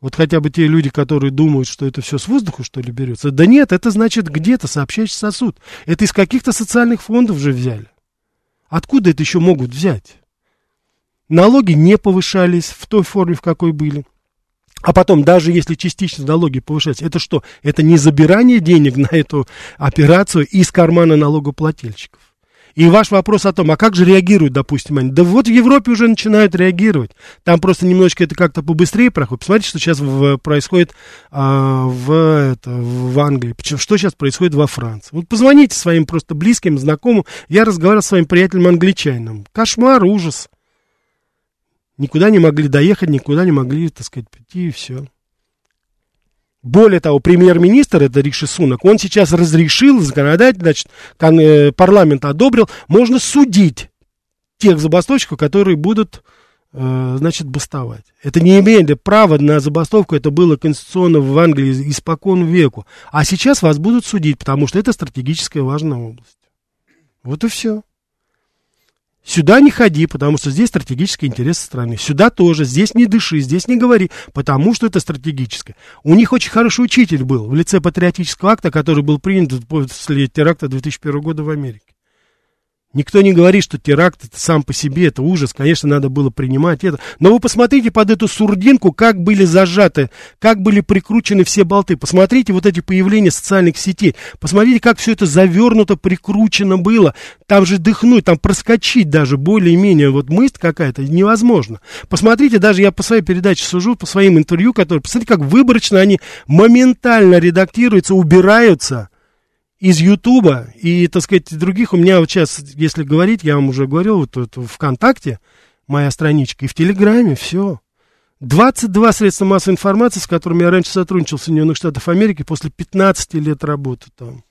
Вот хотя бы те люди, которые думают, что это все с воздуха, что ли, берется. Да нет, это значит где-то сообщающий сосуд. Это из каких-то социальных фондов же взяли. Откуда это еще могут взять? Налоги не повышались в той форме, в какой были. А потом, даже если частично налоги повышаются, это что? Это не забирание денег на эту операцию из кармана налогоплательщиков. И ваш вопрос о том, а как же реагируют, допустим, они? Да вот в Европе уже начинают реагировать. Там просто немножечко это как-то побыстрее проходит. Посмотрите, что сейчас в, происходит а, в, это, в Англии, что сейчас происходит во Франции. Вот позвоните своим просто близким, знакомым. Я разговаривал с своим приятелем англичанином. Кошмар, ужас. Никуда не могли доехать, никуда не могли, так сказать, прийти и все. Более того, премьер-министр, это Риши Сунак, он сейчас разрешил, законодатель, значит, э, парламент одобрил, можно судить тех забастовщиков, которые будут, э, значит, бастовать. Это не имели права на забастовку, это было конституционно в Англии испокон веку. А сейчас вас будут судить, потому что это стратегическая важная область. Вот и все. Сюда не ходи, потому что здесь стратегический интерес страны. Сюда тоже, здесь не дыши, здесь не говори, потому что это стратегическое. У них очень хороший учитель был в лице патриотического акта, который был принят после теракта 2001 года в Америке. Никто не говорит, что теракт это сам по себе, это ужас, конечно, надо было принимать это. Но вы посмотрите под эту сурдинку, как были зажаты, как были прикручены все болты. Посмотрите вот эти появления социальных сетей. Посмотрите, как все это завернуто, прикручено было. Там же дыхнуть, там проскочить даже более-менее вот мысль какая-то невозможно. Посмотрите, даже я по своей передаче сужу, по своим интервью, которые, посмотрите, как выборочно они моментально редактируются, убираются из Ютуба и, так сказать, других. У меня вот сейчас, если говорить, я вам уже говорил, вот, вот ВКонтакте моя страничка, и в Телеграме, все. 22 средства массовой информации, с которыми я раньше сотрудничал в Соединенных Штатах Америки после 15 лет работы там.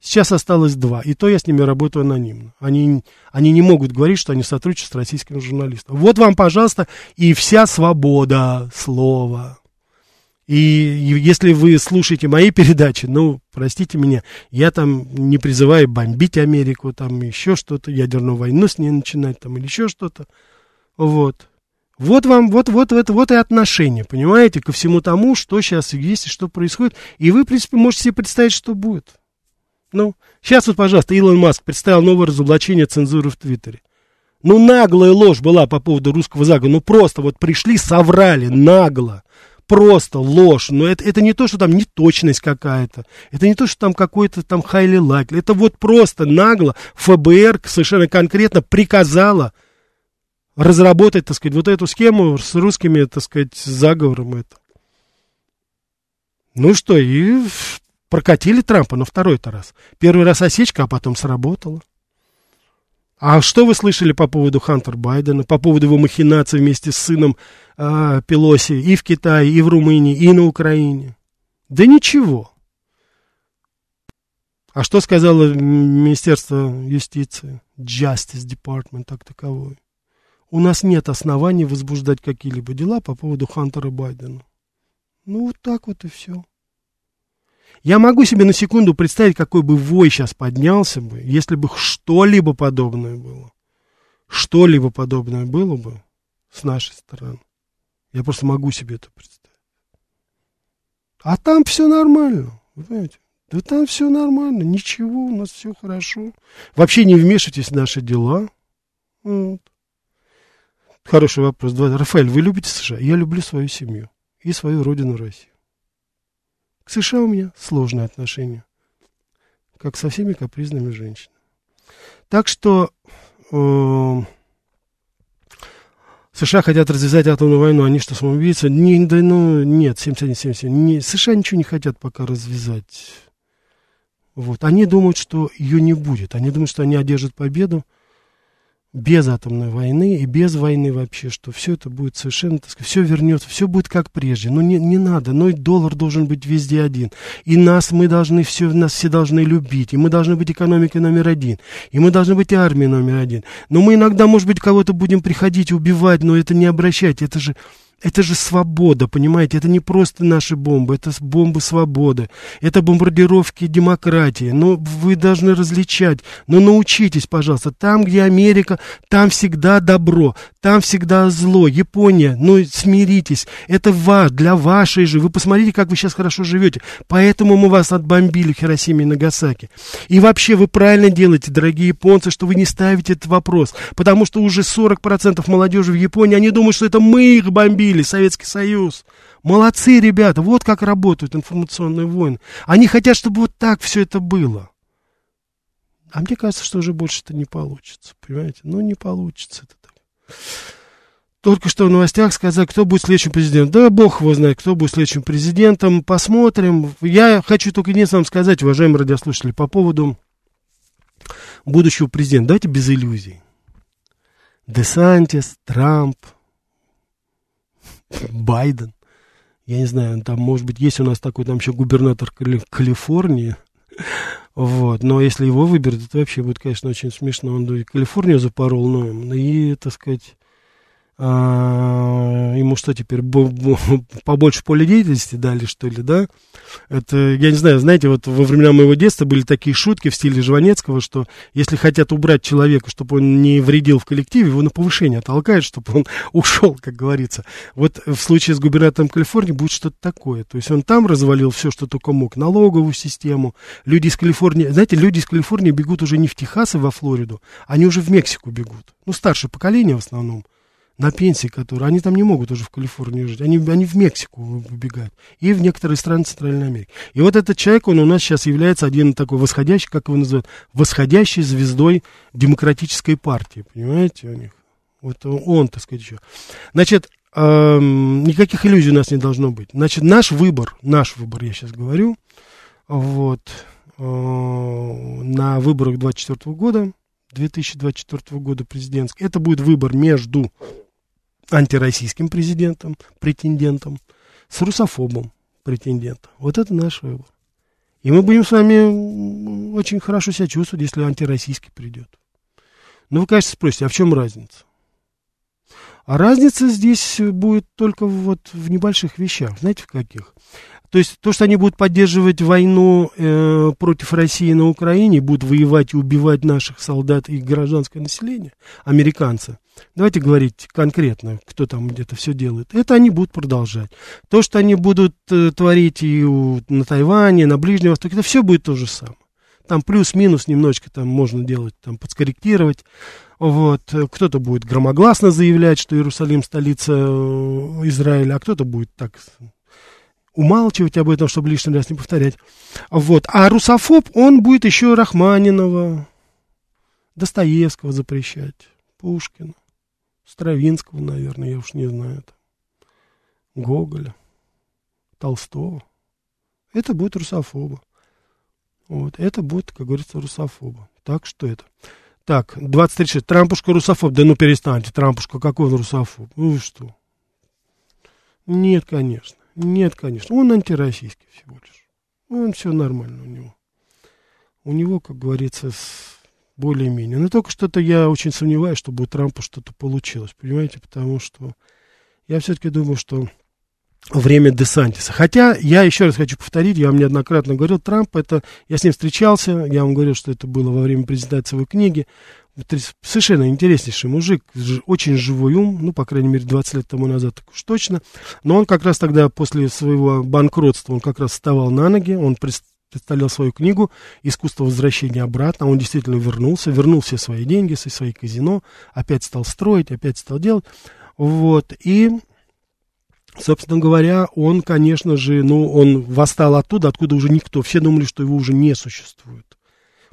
Сейчас осталось два, и то я с ними работаю анонимно. Они, они не могут говорить, что они сотрудничают с российским журналистом. Вот вам, пожалуйста, и вся свобода слова. И если вы слушаете мои передачи, ну, простите меня, я там не призываю бомбить Америку, там еще что-то, ядерную войну с ней начинать, там, или еще что-то. Вот. Вот вам, вот, вот, вот, вот и отношение, понимаете, ко всему тому, что сейчас есть и что происходит. И вы, в принципе, можете себе представить, что будет. Ну, сейчас вот, пожалуйста, Илон Маск представил новое разоблачение цензуры в Твиттере. Ну, наглая ложь была по поводу русского заговора. Ну, просто вот пришли, соврали, нагло просто ложь, но это, это не то, что там неточность какая-то, это не то, что там какой-то там хайли лайк, это вот просто нагло ФБР совершенно конкретно приказала разработать, так сказать, вот эту схему с русскими, так сказать, заговором это. Ну что, и прокатили Трампа на второй-то раз. Первый раз осечка, а потом сработало. А что вы слышали по поводу Хантера Байдена, по поводу его махинаций вместе с сыном э, Пелоси и в Китае, и в Румынии, и на Украине? Да ничего. А что сказало Министерство юстиции, Justice Department, так таковой? У нас нет оснований возбуждать какие-либо дела по поводу Хантера Байдена. Ну, вот так вот и все. Я могу себе на секунду представить, какой бы вой сейчас поднялся бы, если бы что-либо подобное было. Что-либо подобное было бы с нашей стороны. Я просто могу себе это представить. А там все нормально, вы понимаете? Да там все нормально, ничего, у нас все хорошо. Вообще не вмешивайтесь в наши дела. Вот. Хороший вопрос. Рафаэль, вы любите США? Я люблю свою семью и свою родину Россию. К США у меня сложные отношения, как со всеми капризными женщинами. Так что э, США хотят развязать атомную войну, они что, самоубийцы? Не, да, ну, нет, 71-77. Не, США ничего не хотят пока развязать. Вот. Они думают, что ее не будет. Они думают, что они одержат победу без атомной войны и без войны вообще, что все это будет совершенно, так сказать, все вернется, все будет как прежде. Но не, не надо, но и доллар должен быть везде один. И нас мы должны все, нас все должны любить, и мы должны быть экономикой номер один, и мы должны быть армией номер один. Но мы иногда, может быть, кого-то будем приходить убивать, но это не обращать, это же, Это же свобода, понимаете? Это не просто наши бомбы, это бомбы свободы, это бомбардировки демократии. Но ну, вы должны различать. Но ну, научитесь, пожалуйста. Там, где Америка, там всегда добро, там всегда зло. Япония, ну смиритесь. Это ваш, для вашей же. Вы посмотрите, как вы сейчас хорошо живете. Поэтому мы вас отбомбили в Хиросиме и Нагасаки. И вообще вы правильно делаете, дорогие японцы, что вы не ставите этот вопрос. Потому что уже 40% молодежи в Японии, они думают, что это мы их бомбили разбили Советский Союз. Молодцы, ребята, вот как работают информационные войны. Они хотят, чтобы вот так все это было. А мне кажется, что уже больше это не получится, понимаете? Ну, не получится это так. Только что в новостях сказали, кто будет следующим президентом. Да, бог его знает, кто будет следующим президентом. Посмотрим. Я хочу только единственное вам сказать, уважаемые радиослушатели, по поводу будущего президента. Давайте без иллюзий. Десантис, Трамп, Байден. Я не знаю, там, может быть, есть у нас такой, там еще губернатор Кали- Калифорнии. Вот, но если его выберут, это вообще будет, конечно, очень смешно. Он Калифорнию запорол, ну, и, так сказать, а, ему что теперь, побольше поля деятельности дали, что ли, да? Это, я не знаю, знаете, вот во времена моего детства были такие шутки в стиле Жванецкого, что если хотят убрать человека, чтобы он не вредил в коллективе, его на повышение толкают, чтобы он ушел, как говорится. Вот в случае с губернатором Калифорнии будет что-то такое. То есть он там развалил все, что только мог, налоговую систему. Люди из Калифорнии, знаете, люди из Калифорнии бегут уже не в Техас и во Флориду, они уже в Мексику бегут. Ну, старшее поколение в основном на пенсии, которые, они там не могут уже в Калифорнии жить, они, они в Мексику выбегают, и в некоторые страны Центральной Америки. И вот этот человек, он у нас сейчас является один такой восходящий, как его называют, восходящей звездой демократической партии, понимаете, у них. Вот он, так сказать, еще. Значит, эм, никаких иллюзий у нас не должно быть. Значит, наш выбор, наш выбор, я сейчас говорю, вот, э, на выборах 24 года, 2024 года президентский, это будет выбор между антироссийским президентом, претендентом, с русофобом претендентом. Вот это наш выбор. И мы будем с вами очень хорошо себя чувствовать, если антироссийский придет. Но вы, конечно, спросите, а в чем разница? А разница здесь будет только вот в небольших вещах. Знаете, в каких? То есть то, что они будут поддерживать войну э, против России на Украине, будут воевать и убивать наших солдат и гражданское население, американцы, давайте говорить конкретно, кто там где-то все делает, это они будут продолжать. То, что они будут э, творить и у, на Тайване, на Ближнем Востоке, это все будет то же самое. Там плюс-минус немножечко там можно делать, там подскорректировать. Вот. Кто-то будет громогласно заявлять, что Иерусалим столица э, Израиля, а кто-то будет так умалчивать об этом, чтобы лишний раз не повторять. Вот. А русофоб, он будет еще Рахманинова, Достоевского запрещать, Пушкина, Стравинского, наверное, я уж не знаю, там, Гоголя, Толстого. Это будет русофоба. Вот, это будет, как говорится, русофоба. Так что это. Так, 2036. Трампушка русофоб. Да ну перестаньте, Трампушка, какой он русофоб? Ну вы что? Нет, конечно. Нет, конечно. Он антироссийский всего лишь. Он все нормально у него. У него, как говорится, более-менее. Но только что-то я очень сомневаюсь, чтобы у Трампа что-то получилось. Понимаете? Потому что я все-таки думаю, что время Десантиса. Хотя, я еще раз хочу повторить, я вам неоднократно говорил, Трамп, это, я с ним встречался, я вам говорил, что это было во время презентации его книги, совершенно интереснейший мужик, очень живой ум, ну, по крайней мере, 20 лет тому назад так уж точно. Но он как раз тогда, после своего банкротства, он как раз вставал на ноги, он представлял свою книгу «Искусство возвращения обратно». Он действительно вернулся, вернул все свои деньги, все свои казино, опять стал строить, опять стал делать. Вот, и Собственно говоря, он, конечно же, ну, он восстал оттуда, откуда уже никто. Все думали, что его уже не существует.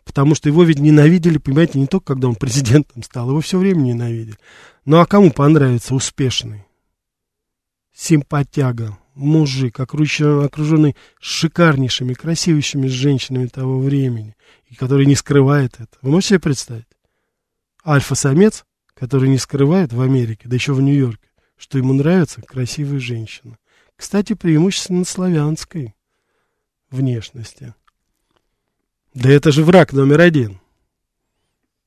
Потому что его ведь ненавидели, понимаете, не только когда он президентом стал, его все время ненавидели. Ну а кому понравится успешный, симпатяга, мужик, окруженный, шикарнейшими, красивейшими женщинами того времени, и который не скрывает это. Вы можете себе представить? Альфа-самец, который не скрывает в Америке, да еще в Нью-Йорке, что ему нравятся красивые женщины. Кстати, преимущественно славянской внешности. Да это же враг номер один.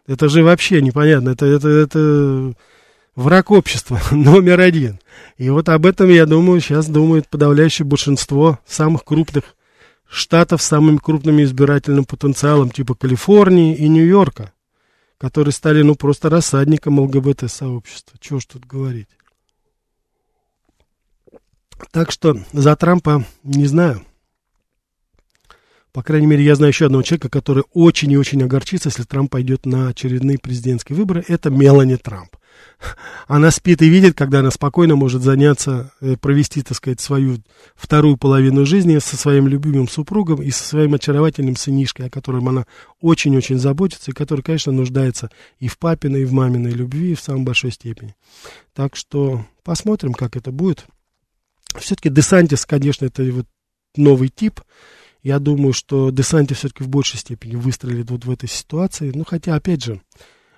Это же вообще непонятно. Это, это, это враг общества номер один. И вот об этом, я думаю, сейчас думает подавляющее большинство самых крупных штатов с самым крупным избирательным потенциалом, типа Калифорнии и Нью-Йорка, которые стали, ну, просто рассадником ЛГБТ-сообщества. Чего ж тут говорить. Так что за Трампа не знаю. По крайней мере, я знаю еще одного человека, который очень и очень огорчится, если Трамп пойдет на очередные президентские выборы. Это Мелани Трамп. Она спит и видит, когда она спокойно может заняться, э, провести, так сказать, свою вторую половину жизни со своим любимым супругом и со своим очаровательным сынишкой, о котором она очень-очень заботится, и который, конечно, нуждается и в папиной, и в маминой любви в самой большой степени. Так что посмотрим, как это будет. Все-таки Десантис, конечно, это вот новый тип. Я думаю, что Десантис все-таки в большей степени выстрелит вот в этой ситуации. Ну, хотя, опять же,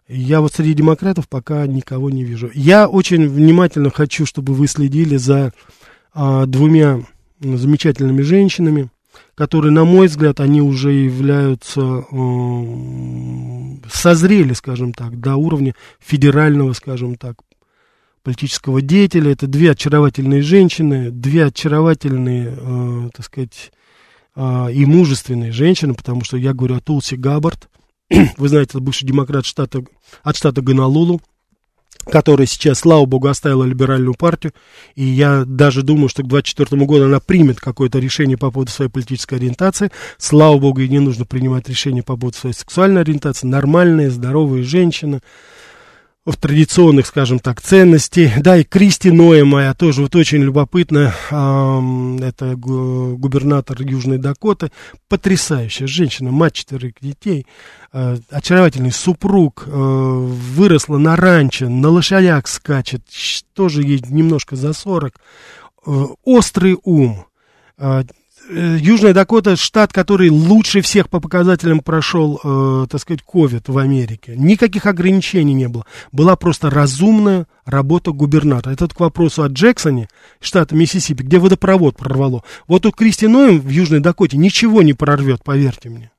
я вот среди демократов пока никого не вижу. Я очень внимательно хочу, чтобы вы следили за а, двумя замечательными женщинами, которые, на мой взгляд, они уже являются, э, созрели, скажем так, до уровня федерального, скажем так, политического деятеля. Это две очаровательные женщины, две очаровательные, э, так сказать, э, и мужественные женщины, потому что я говорю о Тулси Габбард. Вы знаете, это бывший демократ штата, от штата Гонолулу, которая сейчас, слава богу, оставила либеральную партию. И я даже думаю, что к 2024 году она примет какое-то решение по поводу своей политической ориентации. Слава богу, ей не нужно принимать решение по поводу своей сексуальной ориентации. Нормальная, здоровая женщина в традиционных, скажем так, ценностей. Да, и Кристи Ноя моя тоже вот очень любопытно. Это губернатор Южной Дакоты. Потрясающая женщина, мать четырех детей. А, очаровательный супруг. А, выросла на ранчо, на лошадях скачет. Тоже ей немножко за 40. А, острый ум Э, Южная Дакота штат, который лучше всех по показателям прошел, э, так сказать, ковид в Америке. Никаких ограничений не было. Была просто разумная работа губернатора. Это к вопросу о Джексоне, штата Миссисипи, где водопровод прорвало. Вот у Кристи Ноем в Южной Дакоте ничего не прорвет, поверьте мне.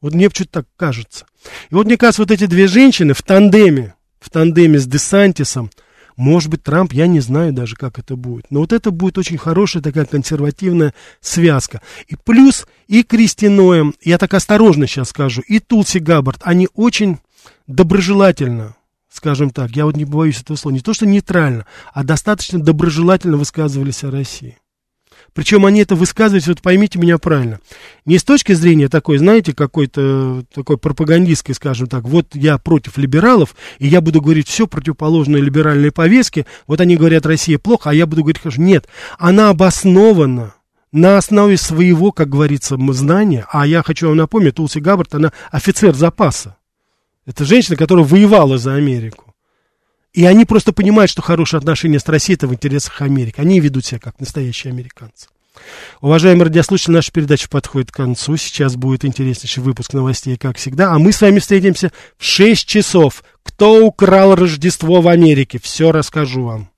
Вот мне что-то так кажется. И вот мне кажется, вот эти две женщины в тандеме, в тандеме с Десантисом, может быть, Трамп, я не знаю даже, как это будет. Но вот это будет очень хорошая такая консервативная связка. И плюс и Кристи Ноем, я так осторожно сейчас скажу, и Тулси Габбард, они очень доброжелательно, скажем так, я вот не боюсь этого слова, не то что нейтрально, а достаточно доброжелательно высказывались о России. Причем они это высказывают, вот поймите меня правильно, не с точки зрения такой, знаете, какой-то такой пропагандистской, скажем так, вот я против либералов, и я буду говорить все противоположное либеральной повестке, вот они говорят, Россия плохо, а я буду говорить, хорошо. Нет, она обоснована на основе своего, как говорится, знания, а я хочу вам напомнить, Тулси Габбард, она офицер запаса. Это женщина, которая воевала за Америку. И они просто понимают, что хорошие отношения с Россией это в интересах Америки. Они ведут себя как настоящие американцы. Уважаемые радиослушатели, наша передача подходит к концу. Сейчас будет интереснейший выпуск новостей, как всегда. А мы с вами встретимся в 6 часов. Кто украл Рождество в Америке? Все расскажу вам.